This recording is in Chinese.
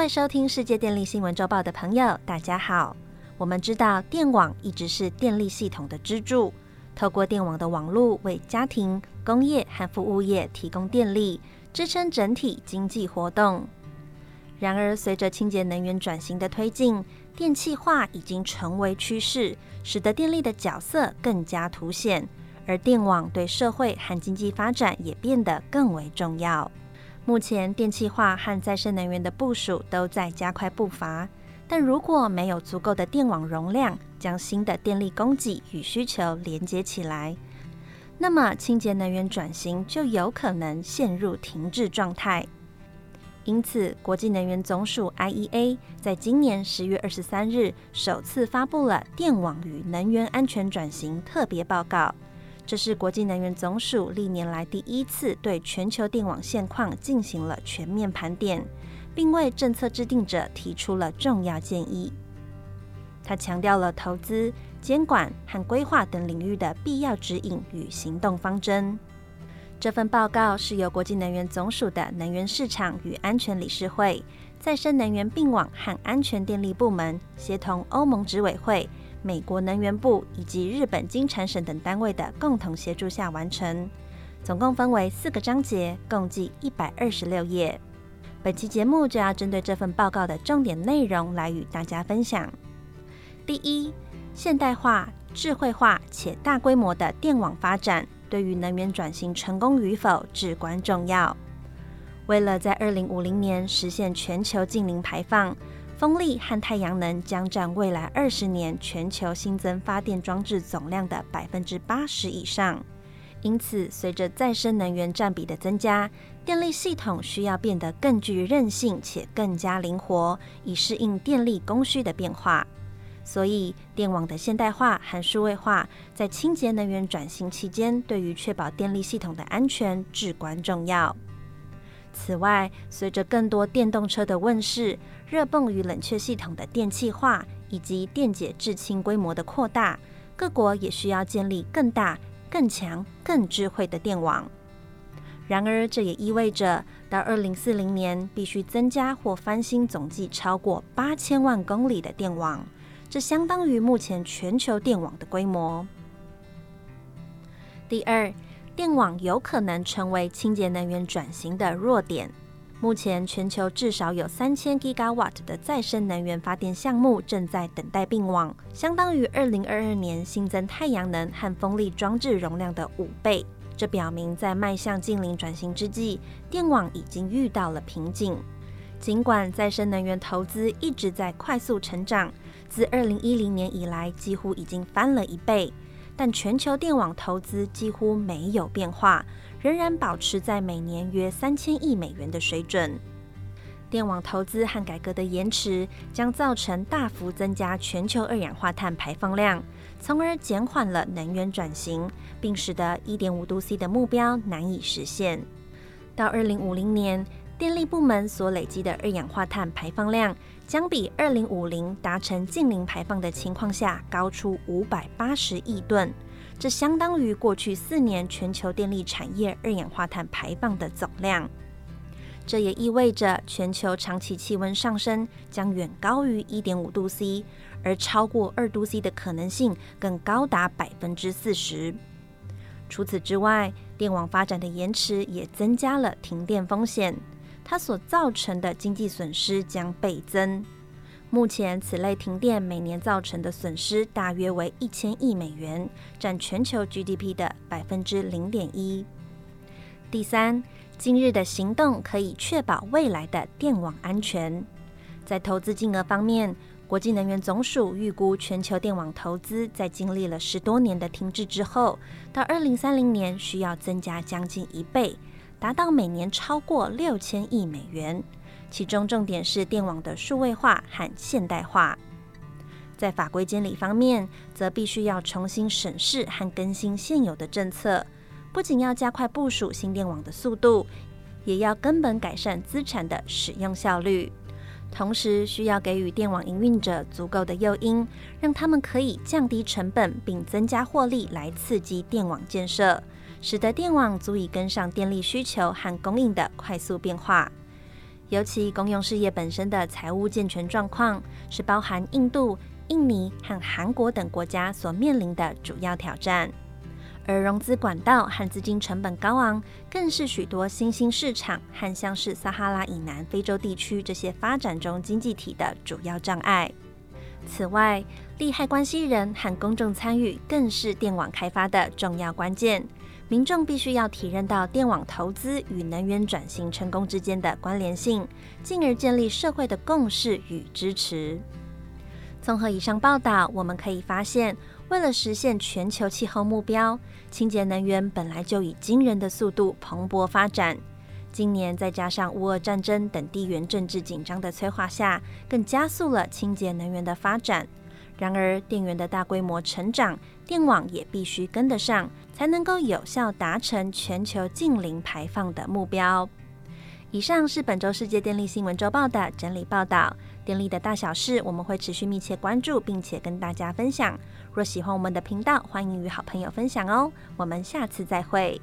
位收听世界电力新闻周报的朋友，大家好。我们知道电网一直是电力系统的支柱，透过电网的网络为家庭、工业和服务业提供电力，支撑整体经济活动。然而，随着清洁能源转型的推进，电气化已经成为趋势，使得电力的角色更加凸显，而电网对社会和经济发展也变得更为重要。目前，电气化和再生能源的部署都在加快步伐。但如果没有足够的电网容量，将新的电力供给与需求连接起来，那么清洁能源转型就有可能陷入停滞状态。因此，国际能源总署 （IEA） 在今年十月二十三日首次发布了《电网与能源安全转型特别报告》，这是国际能源总署历年来第一次对全球电网现况进行了全面盘点。并为政策制定者提出了重要建议。他强调了投资、监管和规划等领域的必要指引与行动方针。这份报告是由国际能源总署的能源市场与安全理事会、再生能源并网和安全电力部门协同欧盟执委会、美国能源部以及日本经产省等单位的共同协助下完成。总共分为四个章节，共计一百二十六页。本期节目就要针对这份报告的重点内容来与大家分享。第一，现代化、智慧化且大规模的电网发展，对于能源转型成功与否至关重要。为了在二零五零年实现全球净零排放，风力和太阳能将占未来二十年全球新增发电装置总量的百分之八十以上。因此，随着再生能源占比的增加，电力系统需要变得更具韧性且更加灵活，以适应电力供需的变化。所以，电网的现代化和数位化在清洁能源转型期间，对于确保电力系统的安全至关重要。此外，随着更多电动车的问世，热泵与冷却系统的电气化以及电解制氢规模的扩大，各国也需要建立更大。更强、更智慧的电网。然而，这也意味着到二零四零年必须增加或翻新总计超过八千万公里的电网，这相当于目前全球电网的规模。第二，电网有可能成为清洁能源转型的弱点。目前，全球至少有三千 gigawatt 的再生能源发电项目正在等待并网，相当于二零二二年新增太阳能和风力装置容量的五倍。这表明，在迈向近零转型之际，电网已经遇到了瓶颈。尽管再生能源投资一直在快速成长，自二零一零年以来几乎已经翻了一倍，但全球电网投资几乎没有变化。仍然保持在每年约三千亿美元的水准。电网投资和改革的延迟将造成大幅增加全球二氧化碳排放量，从而减缓了能源转型，并使得一点五度 C 的目标难以实现。到二零五零年，电力部门所累积的二氧化碳排放量将比二零五零达成净零排放的情况下高出五百八十亿吨。这相当于过去四年全球电力产业二氧化碳排放的总量。这也意味着全球长期气温上升将远高于一点五度 C，而超过二度 C 的可能性更高达百分之四十。除此之外，电网发展的延迟也增加了停电风险，它所造成的经济损失将倍增。目前，此类停电每年造成的损失大约为一千亿美元，占全球 GDP 的百分之零点一。第三，今日的行动可以确保未来的电网安全。在投资金额方面，国际能源总署预估，全球电网投资在经历了十多年的停滞之后，到二零三零年需要增加将近一倍，达到每年超过六千亿美元。其中重点是电网的数位化和现代化。在法规监理方面，则必须要重新审视和更新现有的政策，不仅要加快部署新电网的速度，也要根本改善资产的使用效率。同时，需要给予电网营运者足够的诱因，让他们可以降低成本并增加获利，来刺激电网建设，使得电网足以跟上电力需求和供应的快速变化。尤其公用事业本身的财务健全状况，是包含印度、印尼和韩国等国家所面临的主要挑战。而融资管道和资金成本高昂，更是许多新兴市场和像是撒哈拉以南非洲地区这些发展中经济体的主要障碍。此外，利害关系人和公众参与更是电网开发的重要关键。民众必须要体认到电网投资与能源转型成功之间的关联性，进而建立社会的共识与支持。综合以上报道，我们可以发现，为了实现全球气候目标，清洁能源本来就以惊人的速度蓬勃发展。今年再加上乌俄战争等地缘政治紧张的催化下，更加速了清洁能源的发展。然而，电源的大规模成长，电网也必须跟得上，才能够有效达成全球净零排放的目标。以上是本周世界电力新闻周报的整理报道。电力的大小事，我们会持续密切关注，并且跟大家分享。若喜欢我们的频道，欢迎与好朋友分享哦。我们下次再会。